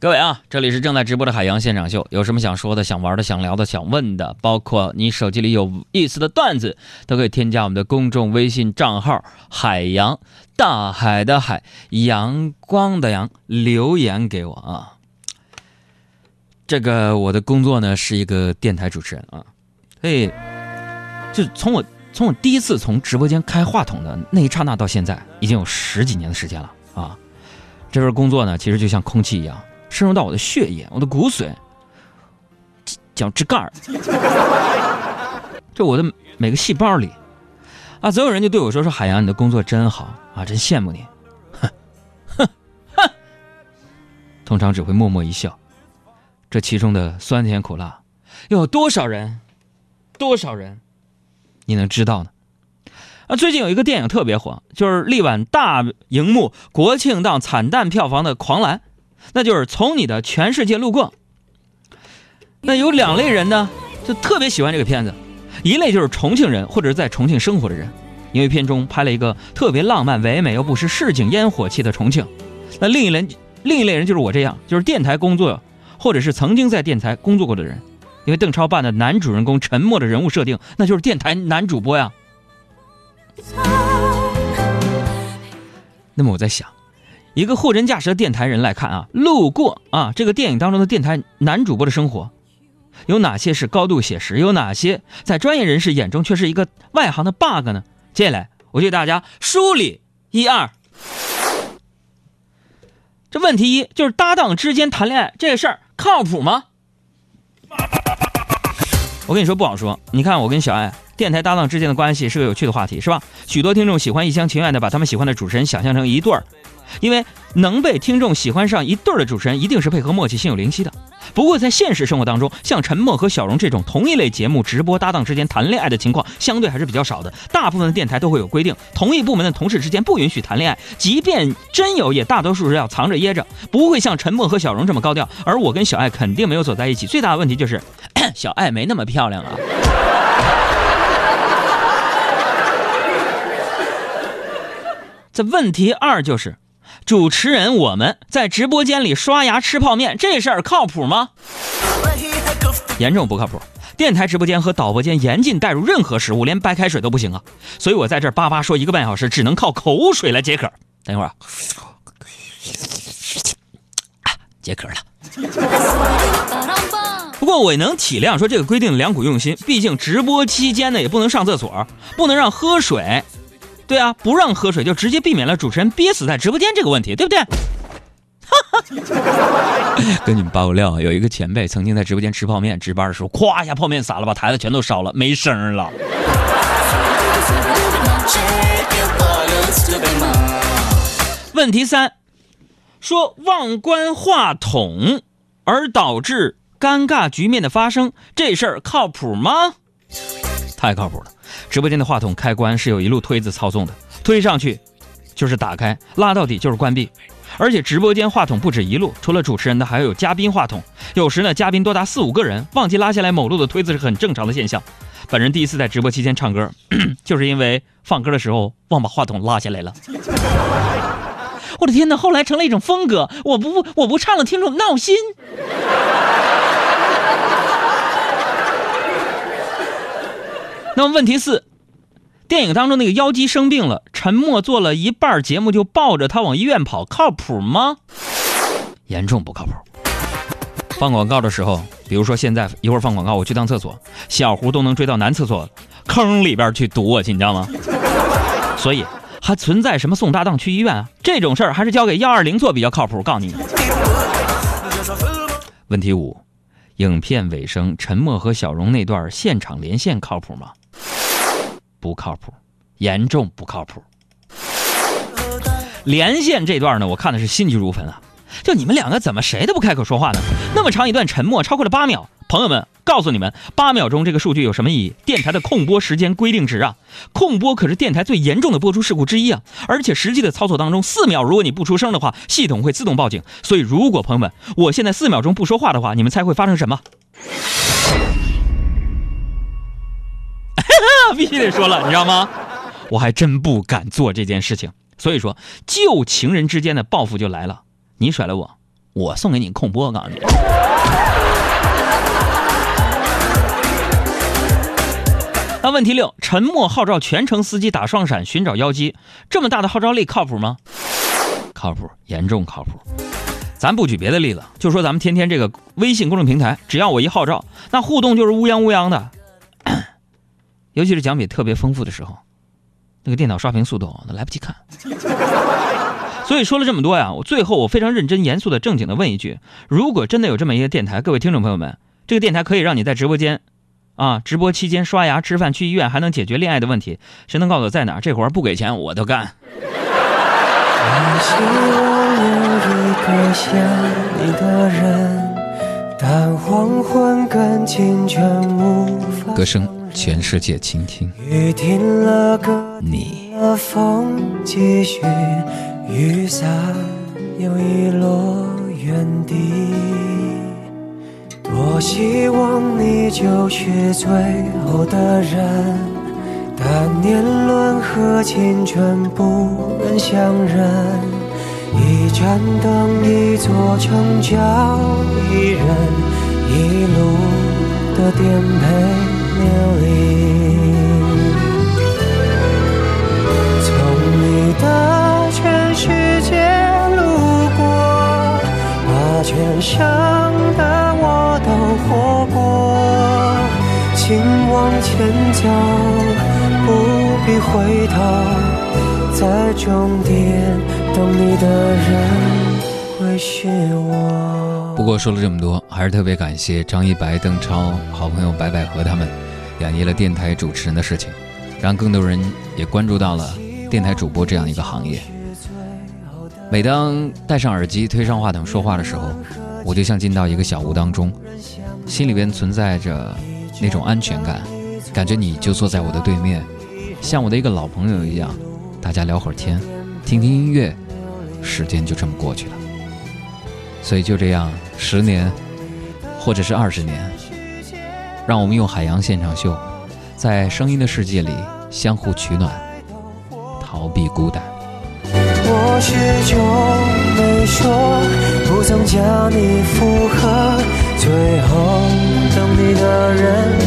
各位啊，这里是正在直播的海洋现场秀，有什么想说的、想玩的、想聊的、想问的，包括你手机里有意思的段子，都可以添加我们的公众微信账号“海洋大海的海阳光的阳”，留言给我啊。这个我的工作呢是一个电台主持人啊，所以就从我从我第一次从直播间开话筒的那一刹那到现在，已经有十几年的时间了啊。这份工作呢，其实就像空气一样。深入到我的血液、我的骨髓、脚趾盖儿，就我的每个细胞里，啊，总有人就对我说：“说海洋，你的工作真好啊，真羡慕你。”哼，哼，哼，通常只会默默一笑。这其中的酸甜苦辣，又有多少人，多少人，你能知道呢？啊，最近有一个电影特别火，就是力挽大荧幕国庆档惨淡票房的《狂澜》。那就是从你的全世界路过。那有两类人呢，就特别喜欢这个片子，一类就是重庆人或者是在重庆生活的人，因为片中拍了一个特别浪漫、唯美又不失市井烟火气的重庆。那另一类另一类人就是我这样，就是电台工作或者是曾经在电台工作过的人，因为邓超扮的男主人公沉默的人物设定，那就是电台男主播呀。那么我在想。一个货真价实的电台人来看啊，路过啊，这个电影当中的电台男主播的生活，有哪些是高度写实？有哪些在专业人士眼中却是一个外行的 bug 呢？接下来我就给大家梳理一二。这问题一就是搭档之间谈恋爱这事儿靠谱吗？我跟你说不好说。你看我跟小爱电台搭档之间的关系是个有趣的话题，是吧？许多听众喜欢一厢情愿的把他们喜欢的主持人想象成一对儿。因为能被听众喜欢上一对儿的主持人，一定是配合默契、心有灵犀的。不过在现实生活当中，像陈默和小荣这种同一类节目直播搭档之间谈恋爱的情况，相对还是比较少的。大部分的电台都会有规定，同一部门的同事之间不允许谈恋爱，即便真有，也大多数是要藏着掖着，不会像陈默和小荣这么高调。而我跟小爱肯定没有走在一起，最大的问题就是 小爱没那么漂亮啊。这问题二就是。主持人，我们在直播间里刷牙吃泡面，这事儿靠谱吗？严重不靠谱。电台直播间和导播间严禁带入任何食物，连白开水都不行啊！所以我在这叭叭说一个半小时，只能靠口水来解渴。等一会儿啊，解渴了。不过我也能体谅，说这个规定良苦用心，毕竟直播期间呢也不能上厕所，不能让喝水。对啊，不让喝水就直接避免了主持人憋死在直播间这个问题，对不对？跟你们爆个料，有一个前辈曾经在直播间吃泡面，值班的时候，咵一下泡面洒了，把台子全都烧了，没声了。问题三，说忘关话筒而导致尴尬局面的发生，这事儿靠谱吗？太靠谱了。直播间的话筒开关是有一路推子操纵的，推上去就是打开，拉到底就是关闭。而且直播间话筒不止一路，除了主持人的，还有嘉宾话筒。有时呢，嘉宾多达四五个人，忘记拉下来某路的推子是很正常的现象。本人第一次在直播期间唱歌，就是因为放歌的时候忘把话筒拉下来了。我的天哪！后来成了一种风格，我不我不唱了，听众闹心。那么问题四，电影当中那个妖姬生病了，沉默做了一半节目就抱着她往医院跑，靠谱吗？严重不靠谱。放广告的时候，比如说现在一会儿放广告，我去趟厕所，小胡都能追到男厕所坑里边去堵我去，你知道吗？所以还存在什么送搭档去医院啊？这种事儿还是交给幺二零做比较靠谱。我告诉你。问题五，影片尾声沉默和小荣那段现场连线靠谱吗？不靠谱，严重不靠谱。连线这段呢，我看的是心急如焚啊！就你们两个怎么谁都不开口说话呢？那么长一段沉默，超过了八秒。朋友们，告诉你们，八秒钟这个数据有什么意义？电台的控播时间规定值啊！控播可是电台最严重的播出事故之一啊！而且实际的操作当中，四秒如果你不出声的话，系统会自动报警。所以，如果朋友们，我现在四秒钟不说话的话，你们猜会发生什么？必须得说了，你知道吗？我还真不敢做这件事情。所以说，旧情人之间的报复就来了。你甩了我，我送给你控播，我告诉你。那问题六：沉默号召全城司机打双闪寻找妖姬，这么大的号召力靠谱吗？靠谱，严重靠谱。咱不举别的例子，就说咱们天天这个微信公众平台，只要我一号召，那互动就是乌泱乌泱的。尤其是奖品特别丰富的时候，那个电脑刷屏速度那来不及看。所以说了这么多呀，我最后我非常认真严肃的正经的问一句：如果真的有这么一个电台，各位听众朋友们，这个电台可以让你在直播间。啊！直播期间刷牙、吃饭、去医院，还能解决恋爱的问题，谁能告诉我在哪？这活不给钱我都干。我想要一个像你的人歌声，全世界倾听。雨停了你风继续，雨伞又遗落原地。多希望你就是最后的人，但年轮和青春不能相认。一盏灯，一座城，叫一人，一路的颠沛流离。从你的全世界路过，把全生的我。都活过，请往前走，不必回头，在终点等你的人会是我。不过说了这么多，还是特别感谢张一白、邓超、好朋友白百合他们演绎了电台主持人的事情，让更多人也关注到了电台主播这样一个行业。每当戴上耳机、推上话筒说话的时候，我就像进到一个小屋当中，心里边存在着那种安全感，感觉你就坐在我的对面，像我的一个老朋友一样，大家聊会儿天，听听音乐，时间就这么过去了。所以就这样，十年，或者是二十年，让我们用海洋现场秀，在声音的世界里相互取暖，逃避孤单。我始终没说，不曾将你附和，最后等你的人。